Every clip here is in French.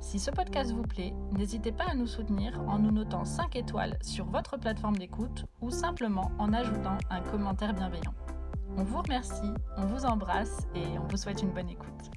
Si ce podcast vous plaît, n'hésitez pas à nous soutenir en nous notant 5 étoiles sur votre plateforme d'écoute ou simplement en ajoutant un commentaire bienveillant. On vous remercie, on vous embrasse et on vous souhaite une bonne écoute.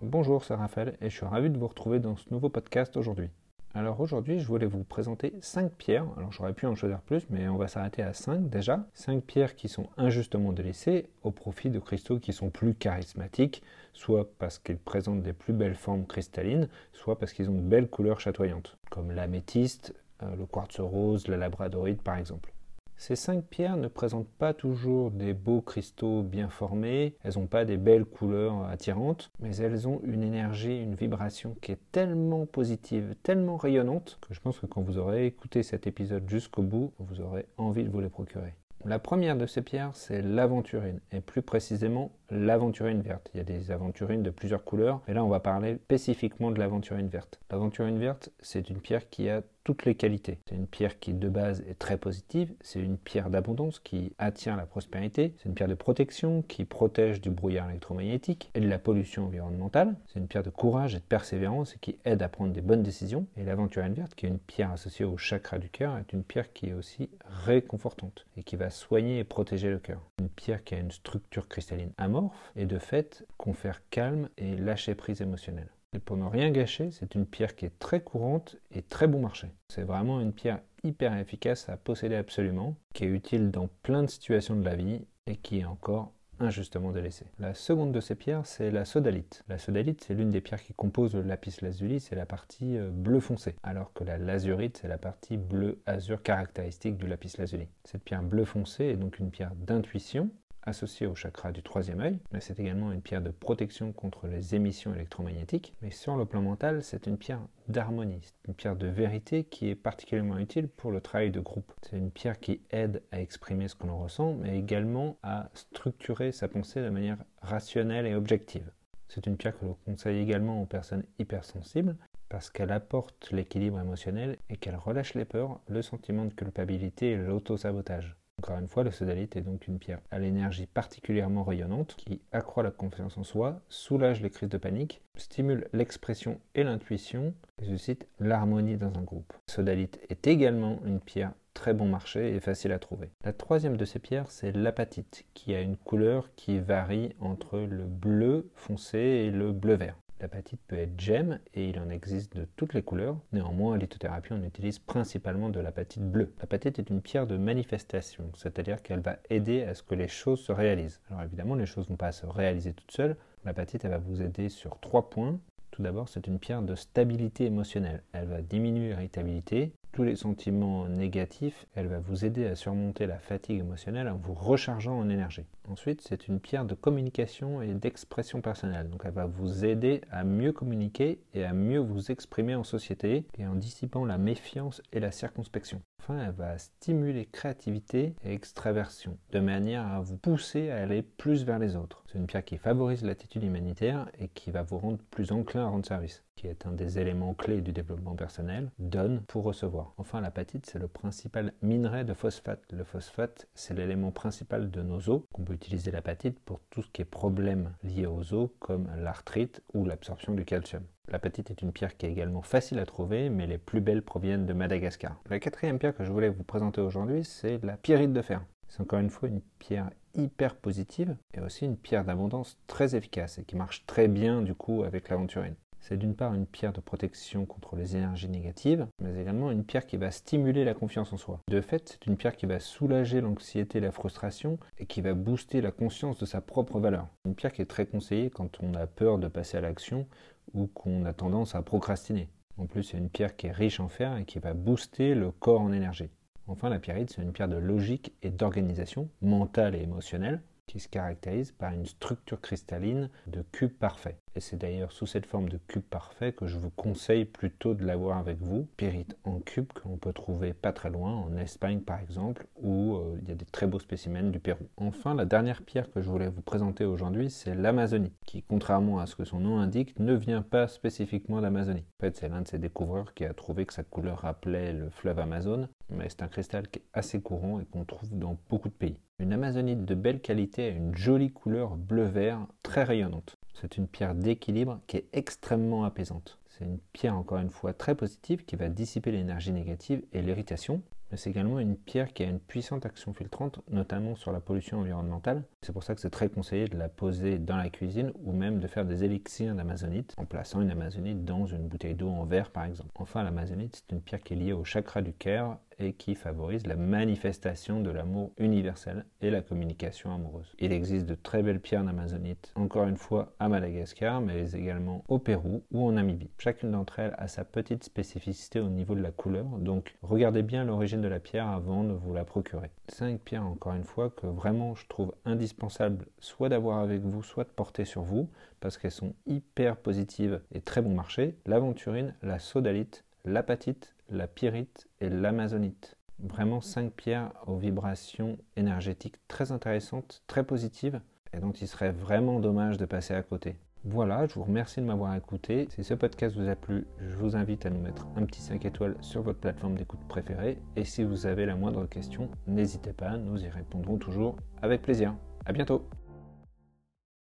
Bonjour, c'est Raphaël et je suis ravi de vous retrouver dans ce nouveau podcast aujourd'hui. Alors aujourd'hui, je voulais vous présenter 5 pierres. Alors j'aurais pu en choisir plus, mais on va s'arrêter à 5 déjà. 5 pierres qui sont injustement délaissées au profit de cristaux qui sont plus charismatiques, soit parce qu'ils présentent des plus belles formes cristallines, soit parce qu'ils ont de belles couleurs chatoyantes, comme l'améthyste, euh, le quartz rose, la labradorite par exemple. Ces cinq pierres ne présentent pas toujours des beaux cristaux bien formés, elles n'ont pas des belles couleurs attirantes, mais elles ont une énergie, une vibration qui est tellement positive, tellement rayonnante, que je pense que quand vous aurez écouté cet épisode jusqu'au bout, vous aurez envie de vous les procurer. La première de ces pierres, c'est l'aventurine, et plus précisément l'aventurine verte. Il y a des aventurines de plusieurs couleurs, mais là on va parler spécifiquement de l'aventurine verte. L'aventurine verte, c'est une pierre qui a toutes les qualités. C'est une pierre qui de base est très positive, c'est une pierre d'abondance qui attire la prospérité, c'est une pierre de protection qui protège du brouillard électromagnétique et de la pollution environnementale, c'est une pierre de courage et de persévérance et qui aide à prendre des bonnes décisions. Et l'aventurine verte, qui est une pierre associée au chakra du cœur, est une pierre qui est aussi réconfortante et qui va soigner et protéger le cœur. Une pierre qui a une structure cristalline amorphe et de fait confère calme et lâcher prise émotionnelle. Et pour ne rien gâcher, c'est une pierre qui est très courante et très bon marché. C'est vraiment une pierre hyper efficace à posséder absolument, qui est utile dans plein de situations de la vie et qui est encore injustement délaissée. La seconde de ces pierres, c'est la sodalite. La sodalite, c'est l'une des pierres qui composent le lapis lazuli, c'est la partie euh, bleu foncé, alors que la lazurite, c'est la partie bleu azur caractéristique du lapis lazuli. Cette pierre bleu foncé est donc une pierre d'intuition, associée au chakra du troisième œil, mais c'est également une pierre de protection contre les émissions électromagnétiques. Mais sur le plan mental, c'est une pierre d'harmonie, une pierre de vérité qui est particulièrement utile pour le travail de groupe. C'est une pierre qui aide à exprimer ce que l'on ressent, mais également à structurer sa pensée de manière rationnelle et objective. C'est une pierre que l'on conseille également aux personnes hypersensibles parce qu'elle apporte l'équilibre émotionnel et qu'elle relâche les peurs, le sentiment de culpabilité et l'auto-sabotage. Encore une fois, le sodalite est donc une pierre à l'énergie particulièrement rayonnante qui accroît la confiance en soi, soulage les crises de panique, stimule l'expression et l'intuition et suscite l'harmonie dans un groupe. Le sodalite est également une pierre très bon marché et facile à trouver. La troisième de ces pierres, c'est l'apatite, qui a une couleur qui varie entre le bleu foncé et le bleu vert. L'apatite peut être gemme et il en existe de toutes les couleurs. Néanmoins, en lithothérapie, on utilise principalement de l'apatite bleue. L'apatite est une pierre de manifestation, c'est-à-dire qu'elle va aider à ce que les choses se réalisent. Alors évidemment, les choses ne vont pas se réaliser toutes seules. L'apatite, elle va vous aider sur trois points. Tout d'abord, c'est une pierre de stabilité émotionnelle. Elle va diminuer l'irritabilité, tous les sentiments négatifs, elle va vous aider à surmonter la fatigue émotionnelle en vous rechargeant en énergie. Ensuite, c'est une pierre de communication et d'expression personnelle. Donc elle va vous aider à mieux communiquer et à mieux vous exprimer en société et en dissipant la méfiance et la circonspection. Enfin, elle va stimuler créativité et extraversion, de manière à vous pousser à aller plus vers les autres. C'est une pierre qui favorise l'attitude humanitaire et qui va vous rendre plus enclin à rendre service, qui est un des éléments clés du développement personnel, donne pour recevoir. Enfin, l'apatite, c'est le principal minerai de phosphate. Le phosphate, c'est l'élément principal de nos os. On peut utiliser l'apatite pour tout ce qui est problème lié aux os, comme l'arthrite ou l'absorption du calcium. L'apatite est une pierre qui est également facile à trouver, mais les plus belles proviennent de Madagascar. La quatrième pierre que je voulais vous présenter aujourd'hui, c'est la pyrite de fer. C'est encore une fois une pierre hyper positive et aussi une pierre d'abondance très efficace et qui marche très bien du coup avec l'aventurine. C'est d'une part une pierre de protection contre les énergies négatives, mais également une pierre qui va stimuler la confiance en soi. De fait, c'est une pierre qui va soulager l'anxiété et la frustration et qui va booster la conscience de sa propre valeur. Une pierre qui est très conseillée quand on a peur de passer à l'action ou qu'on a tendance à procrastiner. En plus, c'est une pierre qui est riche en fer et qui va booster le corps en énergie. Enfin, la pierrite, c'est une pierre de logique et d'organisation mentale et émotionnelle qui se caractérise par une structure cristalline de cube parfait. Et c'est d'ailleurs sous cette forme de cube parfait que je vous conseille plutôt de l'avoir avec vous. Pyrite en cube que l'on peut trouver pas très loin, en Espagne par exemple, où euh, il y a des très beaux spécimens du Pérou. Enfin, la dernière pierre que je voulais vous présenter aujourd'hui, c'est l'Amazonie, qui contrairement à ce que son nom indique, ne vient pas spécifiquement d'Amazonie. En fait, c'est l'un de ses découvreurs qui a trouvé que sa couleur rappelait le fleuve Amazon, mais c'est un cristal qui est assez courant et qu'on trouve dans beaucoup de pays. Une amazonite de belle qualité a une jolie couleur bleu-vert très rayonnante. C'est une pierre d'équilibre qui est extrêmement apaisante. C'est une pierre encore une fois très positive qui va dissiper l'énergie négative et l'irritation mais c'est également une pierre qui a une puissante action filtrante, notamment sur la pollution environnementale. C'est pour ça que c'est très conseillé de la poser dans la cuisine ou même de faire des élixirs d'amazonite en plaçant une amazonite dans une bouteille d'eau en verre par exemple. Enfin, l'amazonite, c'est une pierre qui est liée au chakra du cœur et qui favorise la manifestation de l'amour universel et la communication amoureuse. Il existe de très belles pierres d'amazonite, encore une fois à Madagascar, mais également au Pérou ou en Namibie. Chacune d'entre elles a sa petite spécificité au niveau de la couleur, donc regardez bien l'origine de la pierre avant de vous la procurer. Cinq pierres, encore une fois, que vraiment je trouve indispensable soit d'avoir avec vous, soit de porter sur vous, parce qu'elles sont hyper positives et très bon marché. L'aventurine, la sodalite, l'apatite, la pyrite et l'amazonite. Vraiment cinq pierres aux vibrations énergétiques très intéressantes, très positives, et dont il serait vraiment dommage de passer à côté. Voilà, je vous remercie de m'avoir écouté. Si ce podcast vous a plu, je vous invite à nous mettre un petit 5 étoiles sur votre plateforme d'écoute préférée. Et si vous avez la moindre question, n'hésitez pas, nous y répondrons toujours avec plaisir. À bientôt